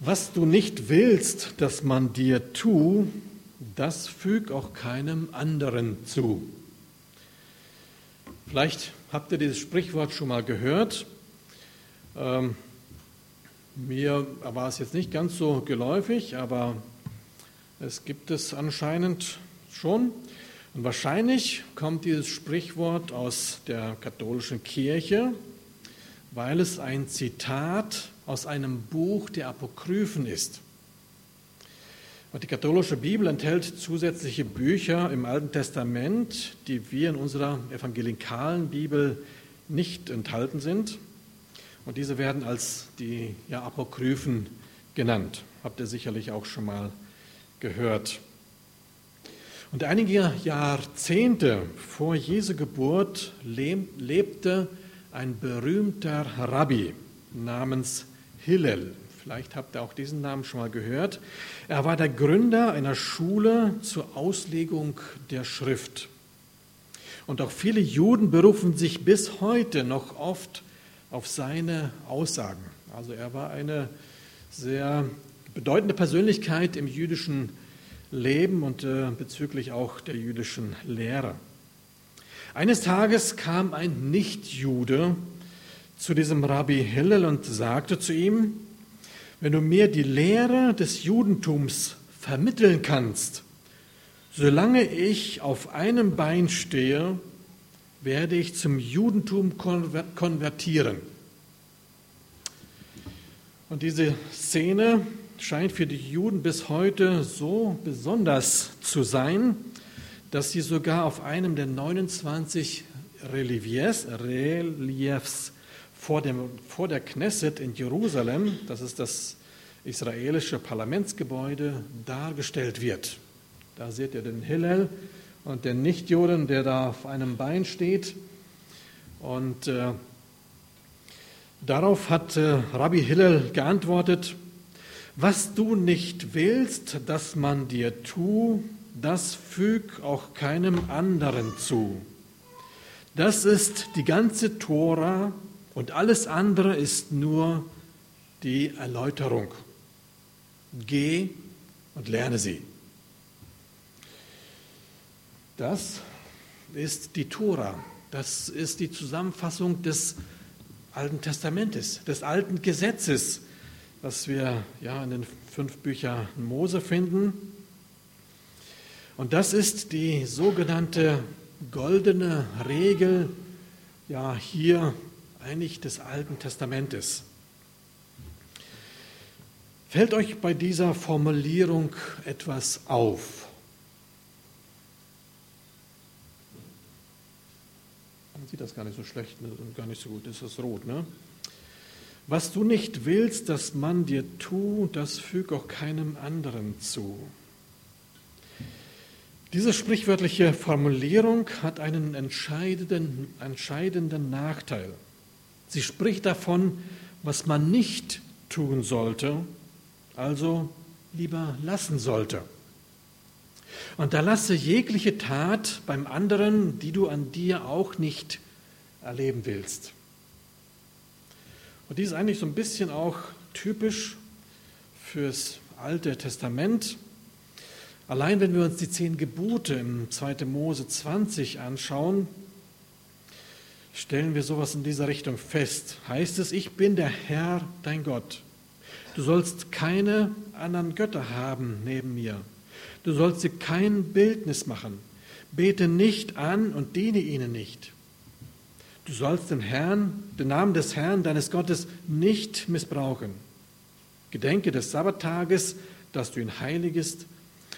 Was du nicht willst, dass man dir tu, das füg auch keinem anderen zu. Vielleicht habt ihr dieses Sprichwort schon mal gehört. Ähm, mir war es jetzt nicht ganz so geläufig, aber es gibt es anscheinend schon. Und wahrscheinlich kommt dieses Sprichwort aus der katholischen Kirche, weil es ein Zitat aus einem Buch der Apokryphen ist. Und die katholische Bibel enthält zusätzliche Bücher im Alten Testament, die wir in unserer evangelikalen Bibel nicht enthalten sind. Und diese werden als die ja, Apokryphen genannt. Habt ihr sicherlich auch schon mal gehört. Und einige Jahrzehnte vor Jesu Geburt lebte ein berühmter Rabbi namens Hillel. Vielleicht habt ihr auch diesen Namen schon mal gehört. Er war der Gründer einer Schule zur Auslegung der Schrift. Und auch viele Juden berufen sich bis heute noch oft auf seine Aussagen. Also er war eine sehr bedeutende Persönlichkeit im jüdischen Leben und äh, bezüglich auch der jüdischen Lehre. Eines Tages kam ein Nichtjude zu diesem Rabbi Hillel und sagte zu ihm, wenn du mir die Lehre des Judentums vermitteln kannst, solange ich auf einem Bein stehe, werde ich zum Judentum konvertieren. Und diese Szene scheint für die Juden bis heute so besonders zu sein, dass sie sogar auf einem der 29 Reliefs, Reliefs vor, dem, vor der Knesset in Jerusalem, das ist das israelische Parlamentsgebäude, dargestellt wird. Da seht ihr den Hillel und den Nichtjuden, der da auf einem Bein steht. Und äh, darauf hat äh, Rabbi Hillel geantwortet, was du nicht willst, dass man dir tu, das füg auch keinem anderen zu. Das ist die ganze Tora und alles andere ist nur die Erläuterung. Geh und lerne sie. Das ist die Tora. Das ist die Zusammenfassung des Alten Testamentes, des Alten Gesetzes, was wir ja in den fünf Büchern Mose finden. Und das ist die sogenannte goldene Regel, ja hier eigentlich des Alten Testamentes. Fällt euch bei dieser Formulierung etwas auf? Man sieht das gar nicht so schlecht und ne? gar nicht so gut, ist das rot, ne? Was du nicht willst, dass man dir tut, das füg auch keinem anderen zu. Diese sprichwörtliche Formulierung hat einen entscheidenden, entscheidenden Nachteil. Sie spricht davon, was man nicht tun sollte, also lieber lassen sollte. Und da lasse jegliche Tat beim anderen, die du an dir auch nicht erleben willst. Und dies ist eigentlich so ein bisschen auch typisch fürs Alte Testament. Allein wenn wir uns die zehn Gebote im 2. Mose 20 anschauen, stellen wir sowas in dieser Richtung fest. Heißt es, ich bin der Herr, dein Gott. Du sollst keine anderen Götter haben neben mir. Du sollst dir kein Bildnis machen. Bete nicht an und diene ihnen nicht. Du sollst den Herrn, den Namen des Herrn, deines Gottes, nicht missbrauchen. Gedenke des Sabbattages, dass du ihn heiligest.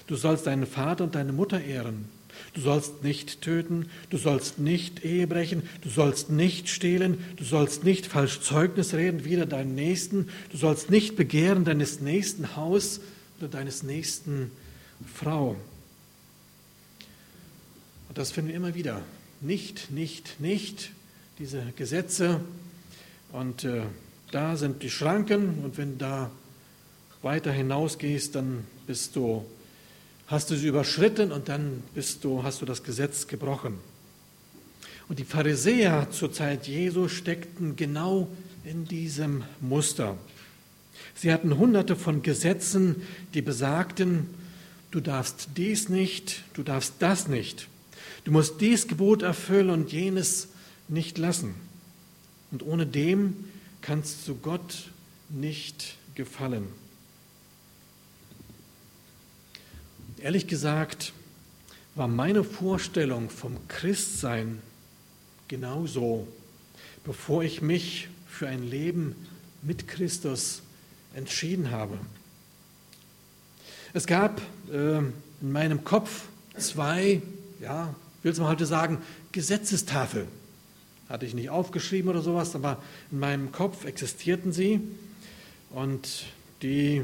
Du sollst deinen Vater und deine Mutter ehren. Du sollst nicht töten, du sollst nicht Ehe brechen, du sollst nicht stehlen, du sollst nicht falsch Zeugnis reden wider deinen Nächsten, du sollst nicht begehren deines nächsten Haus oder deines nächsten Frau. Und das finden wir immer wieder. Nicht, nicht, nicht, diese Gesetze. Und äh, da sind die Schranken und wenn da weiter hinausgehst, dann bist du hast du sie überschritten und dann bist du, hast du das Gesetz gebrochen. Und die Pharisäer zur Zeit Jesu steckten genau in diesem Muster. Sie hatten hunderte von Gesetzen, die besagten, du darfst dies nicht, du darfst das nicht, du musst dies Gebot erfüllen und jenes nicht lassen. Und ohne dem kannst du Gott nicht gefallen. Ehrlich gesagt war meine Vorstellung vom Christsein genauso, bevor ich mich für ein Leben mit Christus entschieden habe. Es gab äh, in meinem Kopf zwei, ja, will es mal heute sagen, Gesetzestafeln. Hatte ich nicht aufgeschrieben oder sowas, aber in meinem Kopf existierten sie. Und die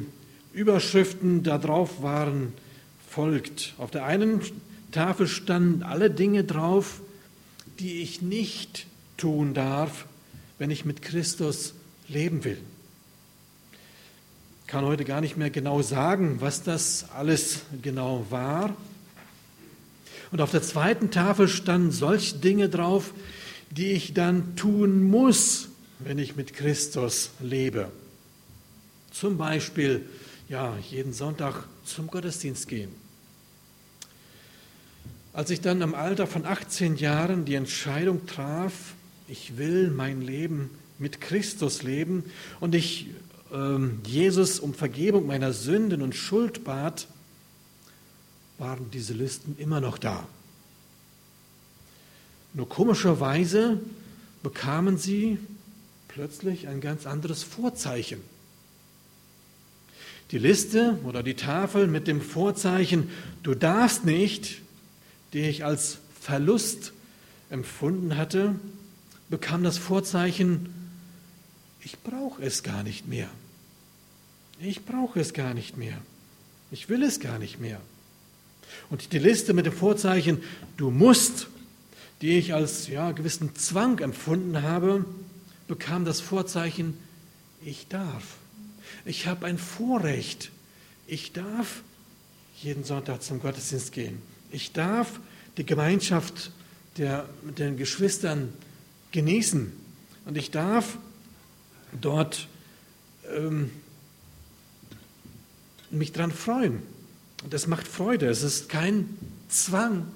Überschriften darauf waren folgt. Auf der einen Tafel standen alle Dinge drauf, die ich nicht tun darf, wenn ich mit Christus leben will. Ich kann heute gar nicht mehr genau sagen, was das alles genau war. Und auf der zweiten Tafel standen solche Dinge drauf, die ich dann tun muss, wenn ich mit Christus lebe. Zum Beispiel, ja, jeden Sonntag zum Gottesdienst gehen. Als ich dann im Alter von 18 Jahren die Entscheidung traf, ich will mein Leben mit Christus leben und ich ähm, Jesus um Vergebung meiner Sünden und Schuld bat, waren diese Listen immer noch da. Nur komischerweise bekamen sie plötzlich ein ganz anderes Vorzeichen. Die Liste oder die Tafel mit dem Vorzeichen, du darfst nicht, die ich als Verlust empfunden hatte, bekam das Vorzeichen, ich brauche es gar nicht mehr. Ich brauche es gar nicht mehr. Ich will es gar nicht mehr. Und die Liste mit dem Vorzeichen, du musst, die ich als ja, gewissen Zwang empfunden habe, bekam das Vorzeichen, ich darf. Ich habe ein Vorrecht. Ich darf jeden Sonntag zum Gottesdienst gehen. Ich darf die Gemeinschaft der, mit den Geschwistern genießen. Und ich darf dort ähm, mich daran freuen. Und das macht Freude. Es ist kein Zwang,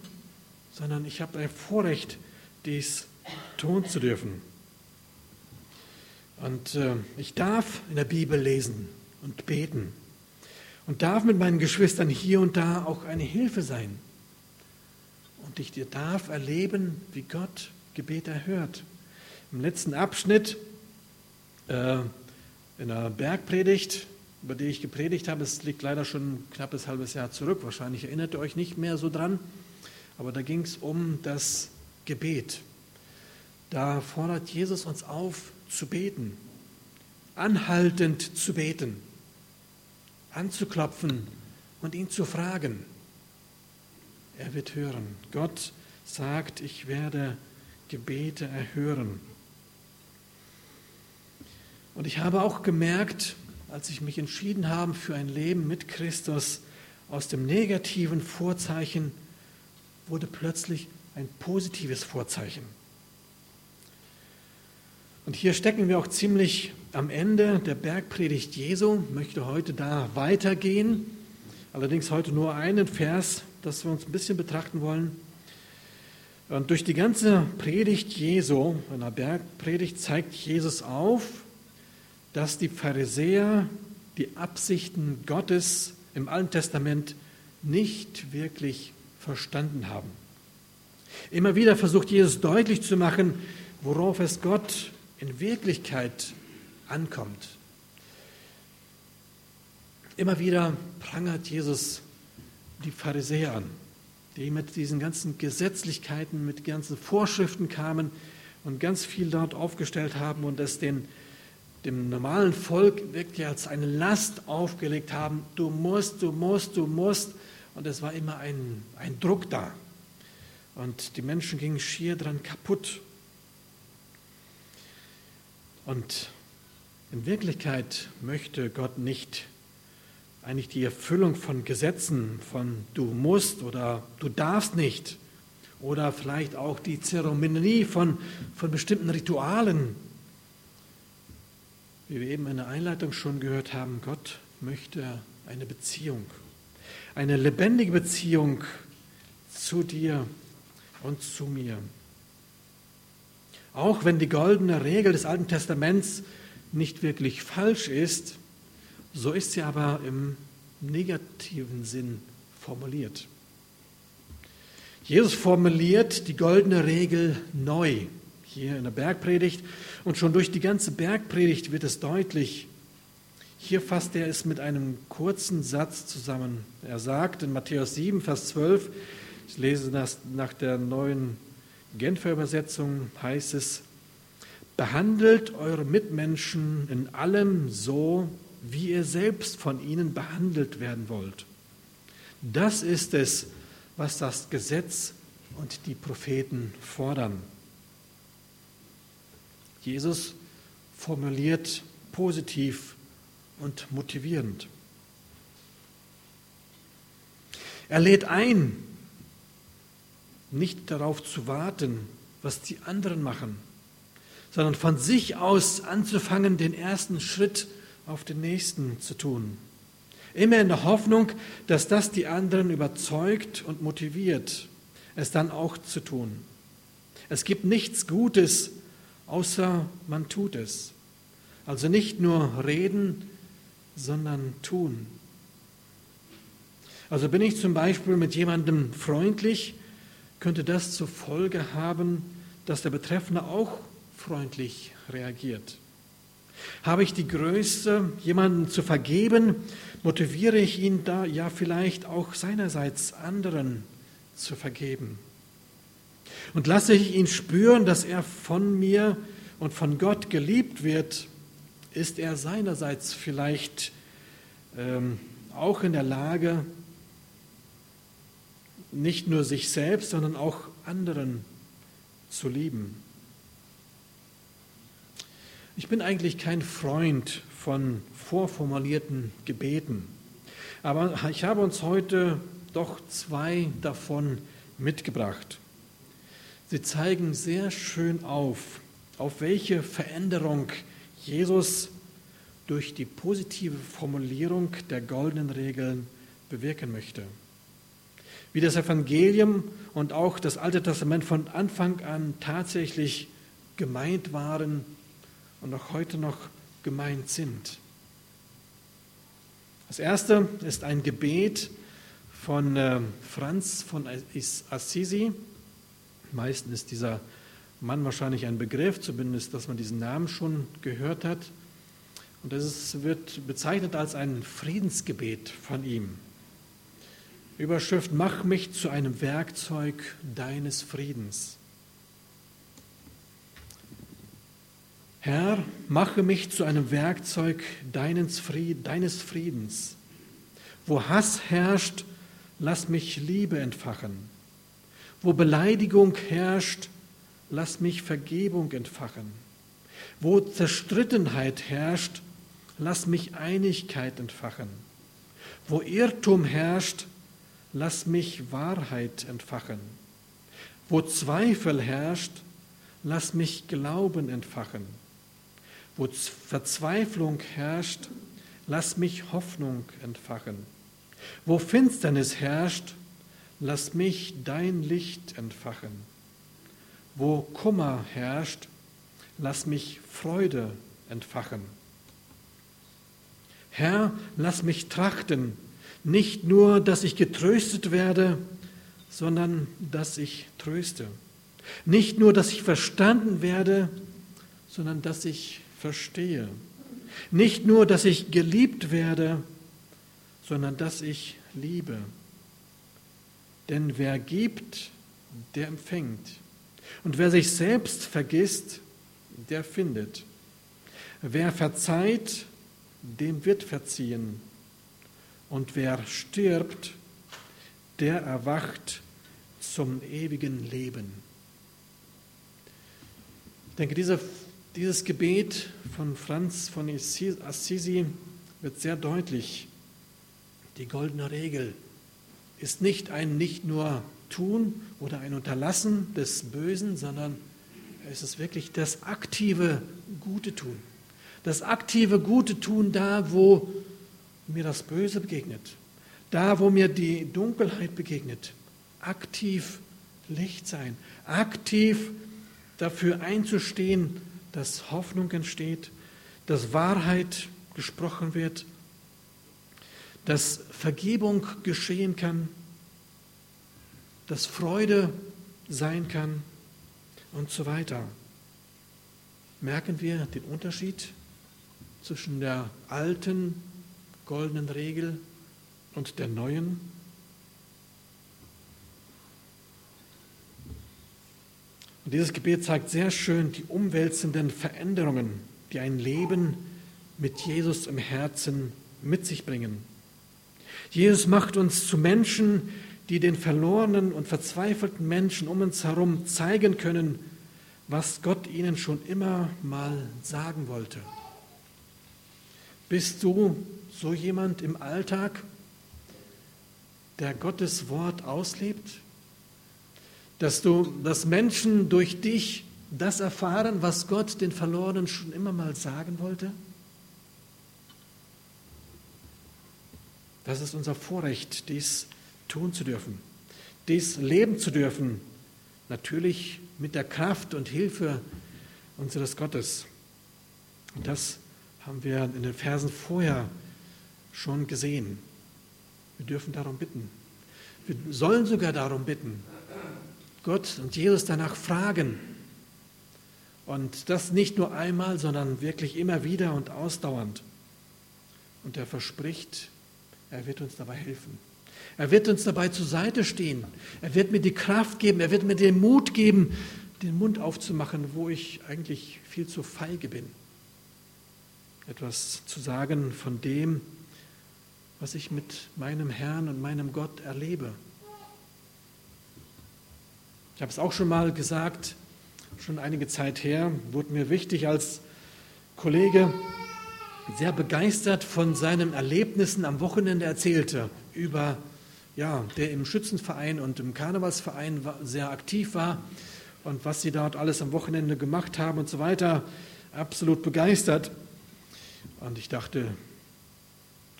sondern ich habe ein Vorrecht, dies tun zu dürfen. Und äh, ich darf in der Bibel lesen und beten und darf mit meinen Geschwistern hier und da auch eine Hilfe sein. Und ich darf erleben, wie Gott Gebet erhört. Im letzten Abschnitt äh, in der Bergpredigt, über die ich gepredigt habe, es liegt leider schon ein knappes halbes Jahr zurück, wahrscheinlich erinnert ihr euch nicht mehr so dran, aber da ging es um das Gebet. Da fordert Jesus uns auf zu beten, anhaltend zu beten, anzuklopfen und ihn zu fragen. Er wird hören. Gott sagt, ich werde Gebete erhören. Und ich habe auch gemerkt, als ich mich entschieden habe für ein Leben mit Christus, aus dem negativen Vorzeichen wurde plötzlich ein positives Vorzeichen. Und hier stecken wir auch ziemlich am Ende der Bergpredigt Jesu, möchte heute da weitergehen, allerdings heute nur einen Vers, das wir uns ein bisschen betrachten wollen. Und durch die ganze Predigt Jesu, in der Bergpredigt, zeigt Jesus auf, dass die Pharisäer die Absichten Gottes im Alten Testament nicht wirklich verstanden haben. Immer wieder versucht Jesus deutlich zu machen, worauf es Gott in Wirklichkeit ankommt. Immer wieder prangert Jesus die Pharisäer an, die mit diesen ganzen Gesetzlichkeiten, mit ganzen Vorschriften kamen und ganz viel dort aufgestellt haben und es den dem normalen Volk wirklich als eine Last aufgelegt haben. Du musst, du musst, du musst. Und es war immer ein, ein Druck da. Und die Menschen gingen schier dran kaputt. Und in Wirklichkeit möchte Gott nicht eigentlich die Erfüllung von Gesetzen, von du musst oder du darfst nicht, oder vielleicht auch die Zeremonie von, von bestimmten Ritualen wie wir eben in der Einleitung schon gehört haben, Gott möchte eine Beziehung, eine lebendige Beziehung zu dir und zu mir. Auch wenn die goldene Regel des Alten Testaments nicht wirklich falsch ist, so ist sie aber im negativen Sinn formuliert. Jesus formuliert die goldene Regel neu hier in der Bergpredigt und schon durch die ganze Bergpredigt wird es deutlich. Hier fasst er es mit einem kurzen Satz zusammen. Er sagt in Matthäus 7, Vers 12, ich lese das nach der neuen Genfer Übersetzung, heißt es, behandelt eure Mitmenschen in allem so, wie ihr selbst von ihnen behandelt werden wollt. Das ist es, was das Gesetz und die Propheten fordern. Jesus formuliert positiv und motivierend. Er lädt ein, nicht darauf zu warten, was die anderen machen, sondern von sich aus anzufangen, den ersten Schritt auf den nächsten zu tun. Immer in der Hoffnung, dass das die anderen überzeugt und motiviert, es dann auch zu tun. Es gibt nichts Gutes, außer man tut es. Also nicht nur reden, sondern tun. Also bin ich zum Beispiel mit jemandem freundlich, könnte das zur Folge haben, dass der Betreffende auch freundlich reagiert. Habe ich die Größe, jemanden zu vergeben, motiviere ich ihn da ja vielleicht auch seinerseits anderen zu vergeben. Und lasse ich ihn spüren, dass er von mir und von Gott geliebt wird, ist er seinerseits vielleicht ähm, auch in der Lage, nicht nur sich selbst, sondern auch anderen zu lieben. Ich bin eigentlich kein Freund von vorformulierten Gebeten, aber ich habe uns heute doch zwei davon mitgebracht. Sie zeigen sehr schön auf, auf welche Veränderung Jesus durch die positive Formulierung der goldenen Regeln bewirken möchte. Wie das Evangelium und auch das Alte Testament von Anfang an tatsächlich gemeint waren und auch heute noch gemeint sind. Das erste ist ein Gebet von äh, Franz von Assisi. Meistens ist dieser Mann wahrscheinlich ein Begriff, zumindest, dass man diesen Namen schon gehört hat. Und es wird bezeichnet als ein Friedensgebet von ihm. Überschrift, mach mich zu einem Werkzeug deines Friedens. Herr, mache mich zu einem Werkzeug deines Friedens. Wo Hass herrscht, lass mich Liebe entfachen. Wo Beleidigung herrscht, lass mich Vergebung entfachen. Wo Zerstrittenheit herrscht, lass mich Einigkeit entfachen. Wo Irrtum herrscht, lass mich Wahrheit entfachen. Wo Zweifel herrscht, lass mich Glauben entfachen. Wo Verzweiflung herrscht, lass mich Hoffnung entfachen. Wo Finsternis herrscht, lass mich dein Licht entfachen. Wo Kummer herrscht, lass mich Freude entfachen. Herr, lass mich trachten, nicht nur, dass ich getröstet werde, sondern dass ich tröste. Nicht nur, dass ich verstanden werde, sondern dass ich verstehe. Nicht nur, dass ich geliebt werde, sondern dass ich liebe. Denn wer gibt, der empfängt. Und wer sich selbst vergisst, der findet. Wer verzeiht, dem wird verziehen. Und wer stirbt, der erwacht zum ewigen Leben. Ich denke, diese dieses Gebet von Franz von Assisi wird sehr deutlich. Die goldene Regel ist nicht ein nicht nur Tun oder ein Unterlassen des Bösen, sondern es ist wirklich das aktive Gute tun. Das aktive Gute tun da, wo mir das Böse begegnet, da, wo mir die Dunkelheit begegnet. Aktiv Licht sein, aktiv dafür einzustehen, dass Hoffnung entsteht, dass Wahrheit gesprochen wird, dass Vergebung geschehen kann, dass Freude sein kann und so weiter. Merken wir den Unterschied zwischen der alten goldenen Regel und der neuen? Und dieses Gebet zeigt sehr schön die umwälzenden Veränderungen, die ein Leben mit Jesus im Herzen mit sich bringen. Jesus macht uns zu Menschen, die den verlorenen und verzweifelten Menschen um uns herum zeigen können, was Gott ihnen schon immer mal sagen wollte. Bist du so jemand im Alltag, der Gottes Wort auslebt? Dass du, dass Menschen durch dich das erfahren, was Gott den Verlorenen schon immer mal sagen wollte? Das ist unser Vorrecht, dies tun zu dürfen, dies leben zu dürfen, natürlich mit der Kraft und Hilfe unseres Gottes. Und das haben wir in den Versen vorher schon gesehen. Wir dürfen darum bitten. Wir sollen sogar darum bitten. Gott und Jesus danach fragen. Und das nicht nur einmal, sondern wirklich immer wieder und ausdauernd. Und er verspricht, er wird uns dabei helfen. Er wird uns dabei zur Seite stehen. Er wird mir die Kraft geben. Er wird mir den Mut geben, den Mund aufzumachen, wo ich eigentlich viel zu feige bin etwas zu sagen von dem, was ich mit meinem Herrn und meinem Gott erlebe. Ich habe es auch schon mal gesagt, schon einige Zeit her, wurde mir wichtig als Kollege sehr begeistert von seinen Erlebnissen am Wochenende erzählte über ja, der im Schützenverein und im Karnevalsverein sehr aktiv war und was sie dort alles am Wochenende gemacht haben und so weiter. Absolut begeistert. Und ich dachte,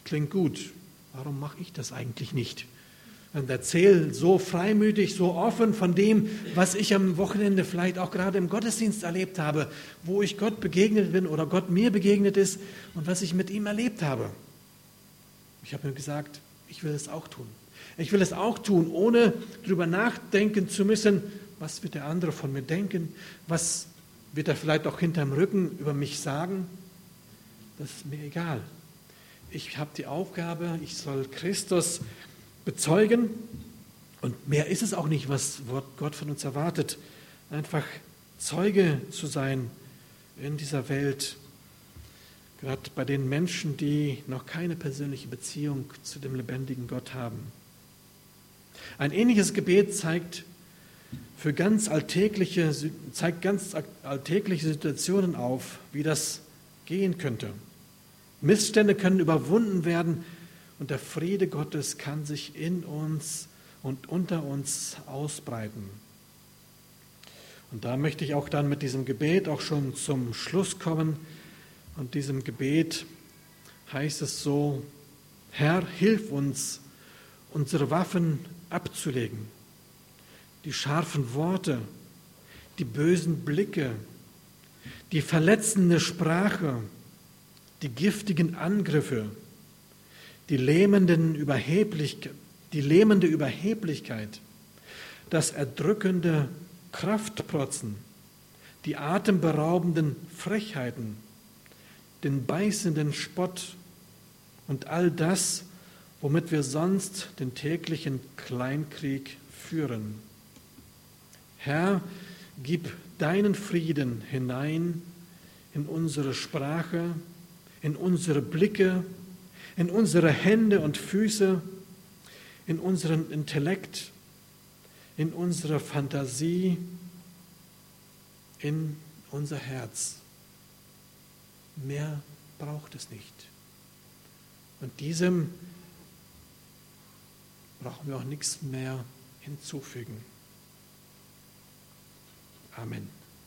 klingt gut, warum mache ich das eigentlich nicht? Und erzähle so freimütig, so offen von dem, was ich am Wochenende vielleicht auch gerade im Gottesdienst erlebt habe, wo ich Gott begegnet bin oder Gott mir begegnet ist und was ich mit ihm erlebt habe. Ich habe mir gesagt, ich will es auch tun. Ich will es auch tun, ohne darüber nachdenken zu müssen, was wird der andere von mir denken, was wird er vielleicht auch hinterm Rücken über mich sagen das ist mir egal. Ich habe die Aufgabe, ich soll Christus bezeugen und mehr ist es auch nicht, was Gott von uns erwartet. Einfach Zeuge zu sein in dieser Welt, gerade bei den Menschen, die noch keine persönliche Beziehung zu dem lebendigen Gott haben. Ein ähnliches Gebet zeigt für ganz alltägliche, zeigt ganz alltägliche Situationen auf, wie das gehen könnte. Missstände können überwunden werden und der Friede Gottes kann sich in uns und unter uns ausbreiten. Und da möchte ich auch dann mit diesem Gebet auch schon zum Schluss kommen. Und diesem Gebet heißt es so, Herr, hilf uns, unsere Waffen abzulegen, die scharfen Worte, die bösen Blicke, die verletzende Sprache, die giftigen Angriffe, die, lähmenden die lähmende Überheblichkeit, das erdrückende Kraftprotzen, die atemberaubenden Frechheiten, den beißenden Spott und all das, womit wir sonst den täglichen Kleinkrieg führen. Herr, gib deinen Frieden hinein in unsere Sprache, in unsere Blicke, in unsere Hände und Füße, in unseren Intellekt, in unsere Fantasie, in unser Herz. Mehr braucht es nicht. Und diesem brauchen wir auch nichts mehr hinzufügen. Amen.